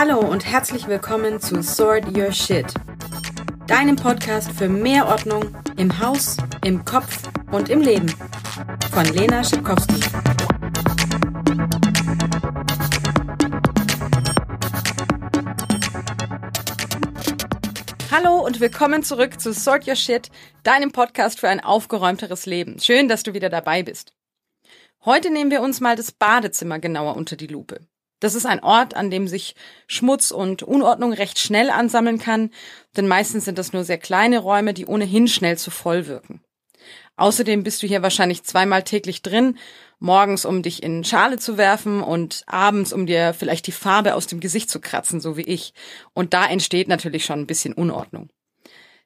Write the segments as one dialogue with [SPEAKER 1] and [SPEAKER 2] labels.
[SPEAKER 1] Hallo und herzlich willkommen zu Sort Your Shit, deinem Podcast für mehr Ordnung im Haus, im Kopf und im Leben. Von Lena Schipkowski. Hallo und willkommen zurück zu Sort Your Shit, deinem Podcast für ein aufgeräumteres Leben. Schön, dass du wieder dabei bist. Heute nehmen wir uns mal das Badezimmer genauer unter die Lupe. Das ist ein Ort, an dem sich Schmutz und Unordnung recht schnell ansammeln kann, denn meistens sind das nur sehr kleine Räume, die ohnehin schnell zu voll wirken. Außerdem bist du hier wahrscheinlich zweimal täglich drin, morgens um dich in Schale zu werfen und abends um dir vielleicht die Farbe aus dem Gesicht zu kratzen, so wie ich. Und da entsteht natürlich schon ein bisschen Unordnung.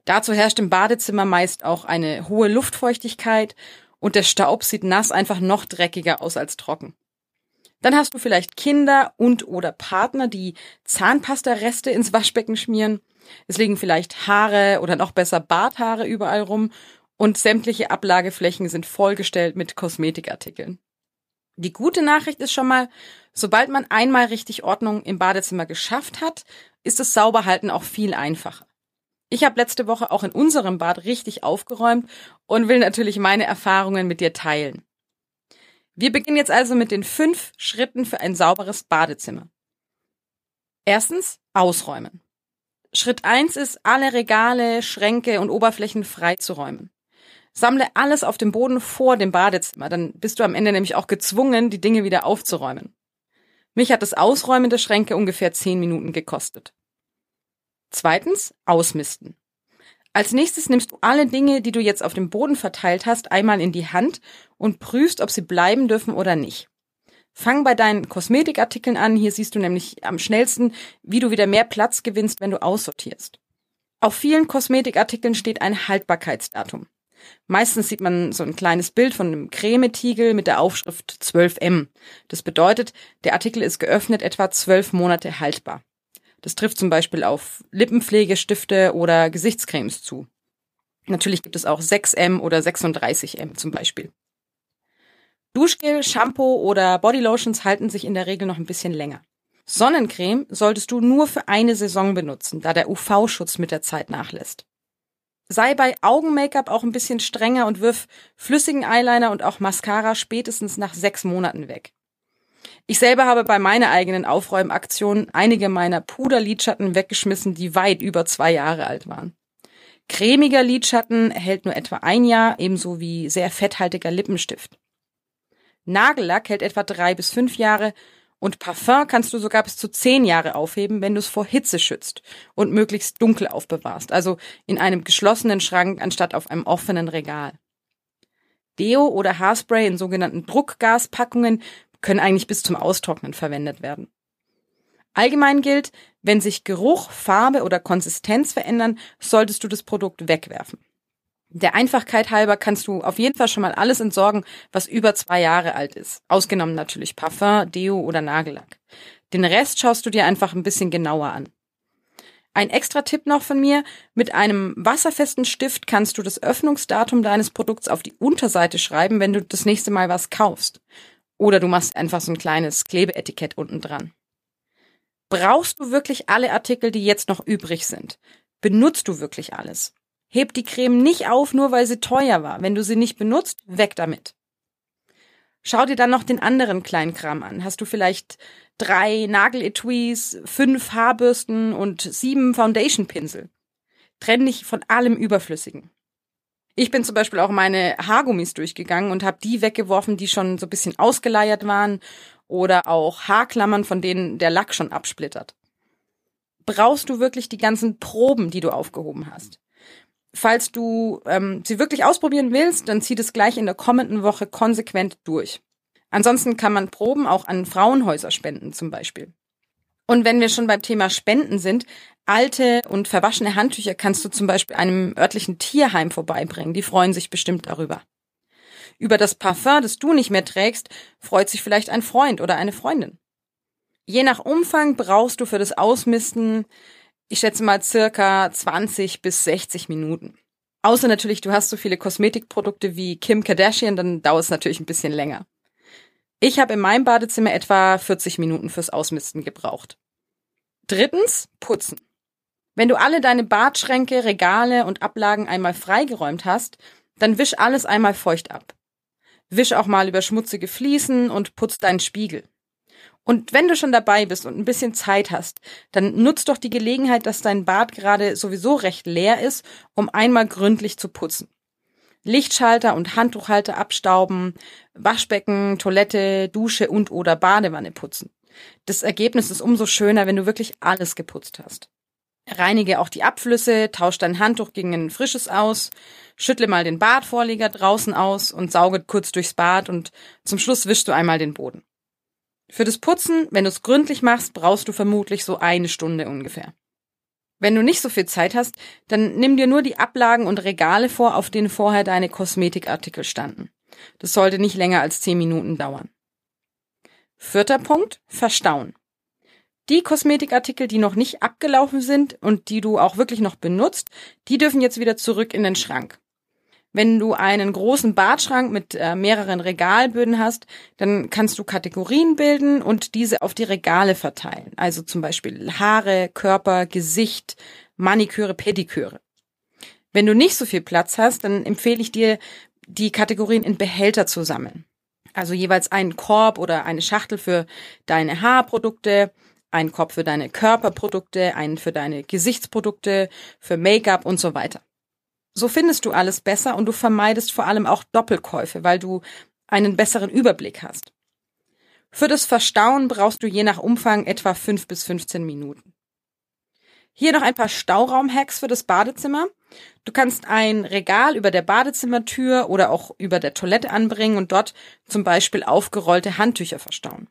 [SPEAKER 1] Dazu herrscht im Badezimmer meist auch eine hohe Luftfeuchtigkeit und der Staub sieht nass einfach noch dreckiger aus als trocken. Dann hast du vielleicht Kinder und oder Partner, die Zahnpastareste ins Waschbecken schmieren. Es liegen vielleicht Haare oder noch besser Barthaare überall rum und sämtliche Ablageflächen sind vollgestellt mit Kosmetikartikeln. Die gute Nachricht ist schon mal, sobald man einmal richtig Ordnung im Badezimmer geschafft hat, ist das Sauberhalten auch viel einfacher. Ich habe letzte Woche auch in unserem Bad richtig aufgeräumt und will natürlich meine Erfahrungen mit dir teilen. Wir beginnen jetzt also mit den fünf Schritten für ein sauberes Badezimmer. Erstens, ausräumen. Schritt eins ist, alle Regale, Schränke und Oberflächen freizuräumen. Sammle alles auf dem Boden vor dem Badezimmer, dann bist du am Ende nämlich auch gezwungen, die Dinge wieder aufzuräumen. Mich hat das Ausräumen der Schränke ungefähr zehn Minuten gekostet. Zweitens, ausmisten. Als nächstes nimmst du alle Dinge, die du jetzt auf dem Boden verteilt hast, einmal in die Hand und prüfst, ob sie bleiben dürfen oder nicht. Fang bei deinen Kosmetikartikeln an. Hier siehst du nämlich am schnellsten, wie du wieder mehr Platz gewinnst, wenn du aussortierst. Auf vielen Kosmetikartikeln steht ein Haltbarkeitsdatum. Meistens sieht man so ein kleines Bild von einem Cremetiegel mit der Aufschrift 12M. Das bedeutet, der Artikel ist geöffnet etwa zwölf Monate haltbar. Das trifft zum Beispiel auf Lippenpflegestifte oder Gesichtscremes zu. Natürlich gibt es auch 6M oder 36M zum Beispiel. Duschgel, Shampoo oder Bodylotions halten sich in der Regel noch ein bisschen länger. Sonnencreme solltest du nur für eine Saison benutzen, da der UV-Schutz mit der Zeit nachlässt. Sei bei Augen-Make-up auch ein bisschen strenger und wirf flüssigen Eyeliner und auch Mascara spätestens nach sechs Monaten weg. Ich selber habe bei meiner eigenen Aufräumaktion einige meiner Puderlidschatten weggeschmissen, die weit über zwei Jahre alt waren. Cremiger Lidschatten hält nur etwa ein Jahr, ebenso wie sehr fetthaltiger Lippenstift. Nagellack hält etwa drei bis fünf Jahre und Parfum kannst du sogar bis zu zehn Jahre aufheben, wenn du es vor Hitze schützt und möglichst dunkel aufbewahrst, also in einem geschlossenen Schrank anstatt auf einem offenen Regal. Deo oder Haarspray in sogenannten Druckgaspackungen können eigentlich bis zum Austrocknen verwendet werden. Allgemein gilt, wenn sich Geruch, Farbe oder Konsistenz verändern, solltest du das Produkt wegwerfen. Der Einfachkeit halber kannst du auf jeden Fall schon mal alles entsorgen, was über zwei Jahre alt ist. Ausgenommen natürlich Parfum, Deo oder Nagellack. Den Rest schaust du dir einfach ein bisschen genauer an. Ein extra Tipp noch von mir. Mit einem wasserfesten Stift kannst du das Öffnungsdatum deines Produkts auf die Unterseite schreiben, wenn du das nächste Mal was kaufst. Oder du machst einfach so ein kleines Klebeetikett unten dran. Brauchst du wirklich alle Artikel, die jetzt noch übrig sind? Benutzt du wirklich alles? Heb die Creme nicht auf, nur weil sie teuer war. Wenn du sie nicht benutzt, weg damit. Schau dir dann noch den anderen Kleinkram an. Hast du vielleicht drei Nageletuis, fünf Haarbürsten und sieben Foundation-Pinsel? Trenn dich von allem Überflüssigen. Ich bin zum Beispiel auch meine Haargummis durchgegangen und habe die weggeworfen, die schon so ein bisschen ausgeleiert waren oder auch Haarklammern, von denen der Lack schon absplittert. Brauchst du wirklich die ganzen Proben, die du aufgehoben hast? Falls du ähm, sie wirklich ausprobieren willst, dann zieh das gleich in der kommenden Woche konsequent durch. Ansonsten kann man Proben auch an Frauenhäuser spenden zum Beispiel. Und wenn wir schon beim Thema Spenden sind, alte und verwaschene Handtücher kannst du zum Beispiel einem örtlichen Tierheim vorbeibringen. Die freuen sich bestimmt darüber. Über das Parfum, das du nicht mehr trägst, freut sich vielleicht ein Freund oder eine Freundin. Je nach Umfang brauchst du für das Ausmisten, ich schätze mal circa 20 bis 60 Minuten. Außer natürlich, du hast so viele Kosmetikprodukte wie Kim Kardashian, dann dauert es natürlich ein bisschen länger. Ich habe in meinem Badezimmer etwa 40 Minuten fürs Ausmisten gebraucht. Drittens, putzen. Wenn du alle deine Badschränke, Regale und Ablagen einmal freigeräumt hast, dann wisch alles einmal feucht ab. Wisch auch mal über schmutzige Fliesen und putz deinen Spiegel. Und wenn du schon dabei bist und ein bisschen Zeit hast, dann nutz doch die Gelegenheit, dass dein Bad gerade sowieso recht leer ist, um einmal gründlich zu putzen. Lichtschalter und Handtuchhalter abstauben, Waschbecken, Toilette, Dusche und oder Badewanne putzen. Das Ergebnis ist umso schöner, wenn du wirklich alles geputzt hast. Reinige auch die Abflüsse, tausch dein Handtuch gegen ein frisches aus, schüttle mal den Badvorleger draußen aus und sauge kurz durchs Bad und zum Schluss wischst du einmal den Boden. Für das Putzen, wenn du es gründlich machst, brauchst du vermutlich so eine Stunde ungefähr. Wenn du nicht so viel Zeit hast, dann nimm dir nur die Ablagen und Regale vor, auf denen vorher deine Kosmetikartikel standen. Das sollte nicht länger als zehn Minuten dauern. Vierter Punkt, verstauen. Die Kosmetikartikel, die noch nicht abgelaufen sind und die du auch wirklich noch benutzt, die dürfen jetzt wieder zurück in den Schrank. Wenn du einen großen Badschrank mit äh, mehreren Regalböden hast, dann kannst du Kategorien bilden und diese auf die Regale verteilen. Also zum Beispiel Haare, Körper, Gesicht, Maniküre, Pediküre. Wenn du nicht so viel Platz hast, dann empfehle ich dir, die Kategorien in Behälter zu sammeln. Also jeweils einen Korb oder eine Schachtel für deine Haarprodukte, einen Korb für deine Körperprodukte, einen für deine Gesichtsprodukte, für Make-up und so weiter. So findest du alles besser und du vermeidest vor allem auch Doppelkäufe, weil du einen besseren Überblick hast. Für das Verstauen brauchst du je nach Umfang etwa 5 bis 15 Minuten. Hier noch ein paar Stauraum-Hacks für das Badezimmer. Du kannst ein Regal über der Badezimmertür oder auch über der Toilette anbringen und dort zum Beispiel aufgerollte Handtücher verstauen.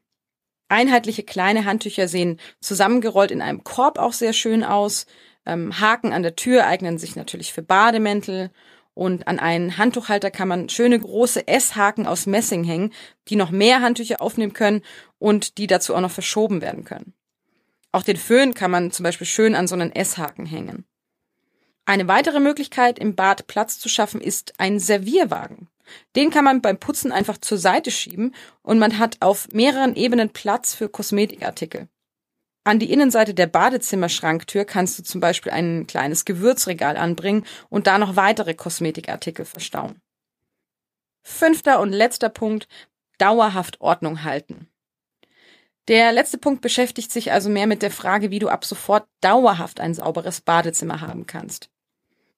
[SPEAKER 1] Einheitliche kleine Handtücher sehen zusammengerollt in einem Korb auch sehr schön aus. Ähm, Haken an der Tür eignen sich natürlich für Bademäntel und an einen Handtuchhalter kann man schöne große S-Haken aus Messing hängen, die noch mehr Handtücher aufnehmen können und die dazu auch noch verschoben werden können. Auch den Föhn kann man zum Beispiel schön an so einen S-Haken hängen. Eine weitere Möglichkeit, im Bad Platz zu schaffen, ist ein Servierwagen. Den kann man beim Putzen einfach zur Seite schieben und man hat auf mehreren Ebenen Platz für Kosmetikartikel. An die Innenseite der Badezimmerschranktür kannst du zum Beispiel ein kleines Gewürzregal anbringen und da noch weitere Kosmetikartikel verstauen. Fünfter und letzter Punkt, dauerhaft Ordnung halten. Der letzte Punkt beschäftigt sich also mehr mit der Frage, wie du ab sofort dauerhaft ein sauberes Badezimmer haben kannst.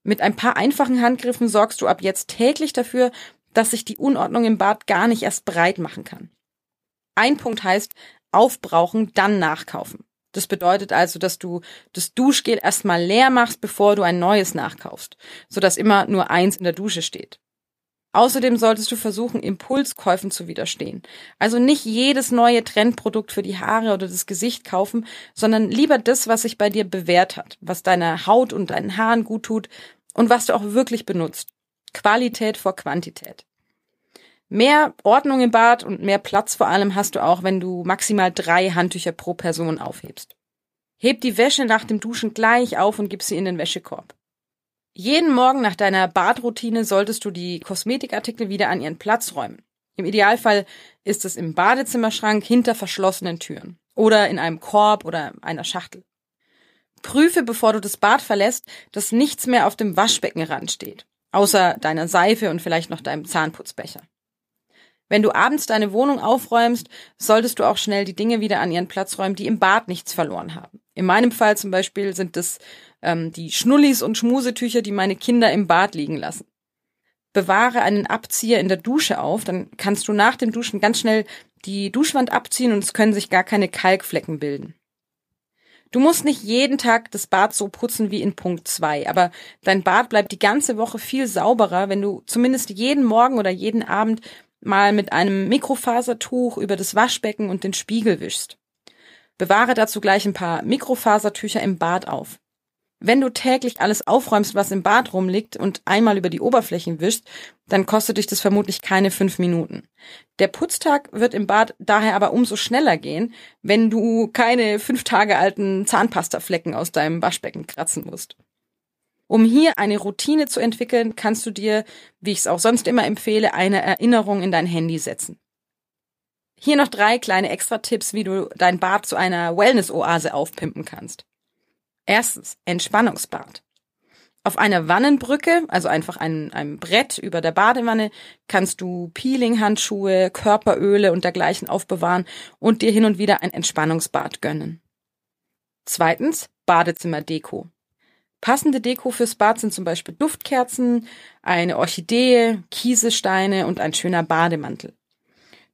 [SPEAKER 1] Mit ein paar einfachen Handgriffen sorgst du ab jetzt täglich dafür, dass sich die Unordnung im Bad gar nicht erst breit machen kann. Ein Punkt heißt, aufbrauchen, dann nachkaufen. Das bedeutet also, dass du das Duschgel erstmal leer machst, bevor du ein neues nachkaufst, sodass immer nur eins in der Dusche steht. Außerdem solltest du versuchen, Impulskäufen zu widerstehen. Also nicht jedes neue Trendprodukt für die Haare oder das Gesicht kaufen, sondern lieber das, was sich bei dir bewährt hat, was deiner Haut und deinen Haaren gut tut und was du auch wirklich benutzt. Qualität vor Quantität. Mehr Ordnung im Bad und mehr Platz vor allem hast du auch, wenn du maximal drei Handtücher pro Person aufhebst. Heb die Wäsche nach dem Duschen gleich auf und gib sie in den Wäschekorb. Jeden Morgen nach deiner Badroutine solltest du die Kosmetikartikel wieder an ihren Platz räumen. Im Idealfall ist es im Badezimmerschrank hinter verschlossenen Türen oder in einem Korb oder einer Schachtel. Prüfe, bevor du das Bad verlässt, dass nichts mehr auf dem Waschbeckenrand steht, außer deiner Seife und vielleicht noch deinem Zahnputzbecher. Wenn du abends deine Wohnung aufräumst, solltest du auch schnell die Dinge wieder an ihren Platz räumen, die im Bad nichts verloren haben. In meinem Fall zum Beispiel sind es ähm, die Schnullis und Schmusetücher, die meine Kinder im Bad liegen lassen. Bewahre einen Abzieher in der Dusche auf, dann kannst du nach dem Duschen ganz schnell die Duschwand abziehen und es können sich gar keine Kalkflecken bilden. Du musst nicht jeden Tag das Bad so putzen wie in Punkt 2, aber dein Bad bleibt die ganze Woche viel sauberer, wenn du zumindest jeden Morgen oder jeden Abend mal mit einem Mikrofasertuch über das Waschbecken und den Spiegel wischst. Bewahre dazu gleich ein paar Mikrofasertücher im Bad auf. Wenn du täglich alles aufräumst, was im Bad rumliegt und einmal über die Oberflächen wischst, dann kostet dich das vermutlich keine fünf Minuten. Der Putztag wird im Bad daher aber umso schneller gehen, wenn du keine fünf Tage alten Zahnpastaflecken aus deinem Waschbecken kratzen musst. Um hier eine Routine zu entwickeln, kannst du dir, wie ich es auch sonst immer empfehle, eine Erinnerung in dein Handy setzen. Hier noch drei kleine Extra-Tipps, wie du dein Bad zu einer Wellness-Oase aufpimpen kannst. Erstens, Entspannungsbad. Auf einer Wannenbrücke, also einfach ein, einem Brett über der Badewanne, kannst du Peeling-Handschuhe, Körperöle und dergleichen aufbewahren und dir hin und wieder ein Entspannungsbad gönnen. Zweitens, Badezimmerdeko. Passende Deko fürs Bad sind zum Beispiel Duftkerzen, eine Orchidee, Kiesesteine und ein schöner Bademantel.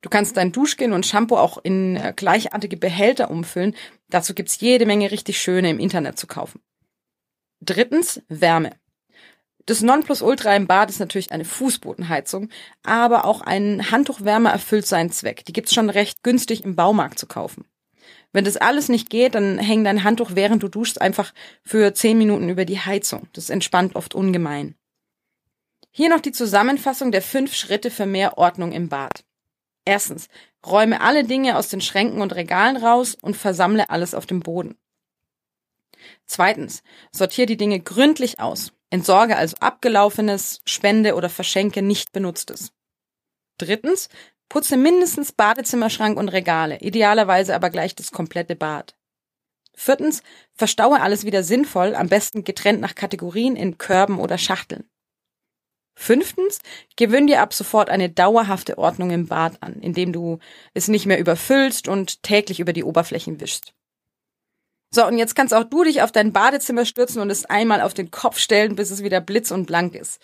[SPEAKER 1] Du kannst dein Duschgel und Shampoo auch in äh, gleichartige Behälter umfüllen. Dazu gibt's jede Menge richtig schöne im Internet zu kaufen. Drittens, Wärme. Das Nonplusultra im Bad ist natürlich eine Fußbodenheizung, aber auch ein Handtuchwärmer erfüllt seinen Zweck. Die gibt's schon recht günstig im Baumarkt zu kaufen. Wenn das alles nicht geht, dann häng dein Handtuch, während du duschst, einfach für zehn Minuten über die Heizung. Das entspannt oft ungemein. Hier noch die Zusammenfassung der fünf Schritte für mehr Ordnung im Bad. Erstens, räume alle Dinge aus den Schränken und Regalen raus und versammle alles auf dem Boden. Zweitens, sortiere die Dinge gründlich aus. Entsorge also abgelaufenes, spende oder verschenke nicht benutztes. Drittens, putze mindestens Badezimmerschrank und Regale, idealerweise aber gleich das komplette Bad. Viertens, verstaue alles wieder sinnvoll, am besten getrennt nach Kategorien in Körben oder Schachteln. Fünftens, gewöhn dir ab sofort eine dauerhafte Ordnung im Bad an, indem du es nicht mehr überfüllst und täglich über die Oberflächen wischst. So, und jetzt kannst auch du dich auf dein Badezimmer stürzen und es einmal auf den Kopf stellen, bis es wieder blitz und blank ist.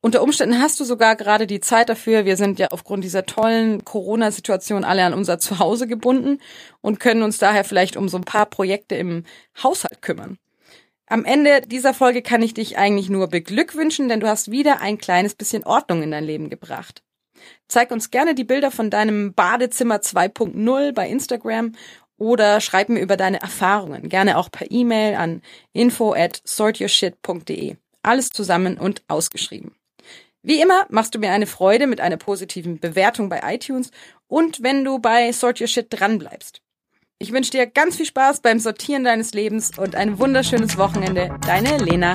[SPEAKER 1] Unter Umständen hast du sogar gerade die Zeit dafür. Wir sind ja aufgrund dieser tollen Corona-Situation alle an unser Zuhause gebunden und können uns daher vielleicht um so ein paar Projekte im Haushalt kümmern. Am Ende dieser Folge kann ich dich eigentlich nur beglückwünschen, denn du hast wieder ein kleines bisschen Ordnung in dein Leben gebracht. Zeig uns gerne die Bilder von deinem Badezimmer 2.0 bei Instagram oder schreib mir über deine Erfahrungen, gerne auch per E-Mail an info at sortyourshit.de. Alles zusammen und ausgeschrieben. Wie immer machst du mir eine Freude mit einer positiven Bewertung bei iTunes und wenn du bei Sort Your Shit dranbleibst. Ich wünsche dir ganz viel Spaß beim Sortieren deines Lebens und ein wunderschönes Wochenende. Deine Lena.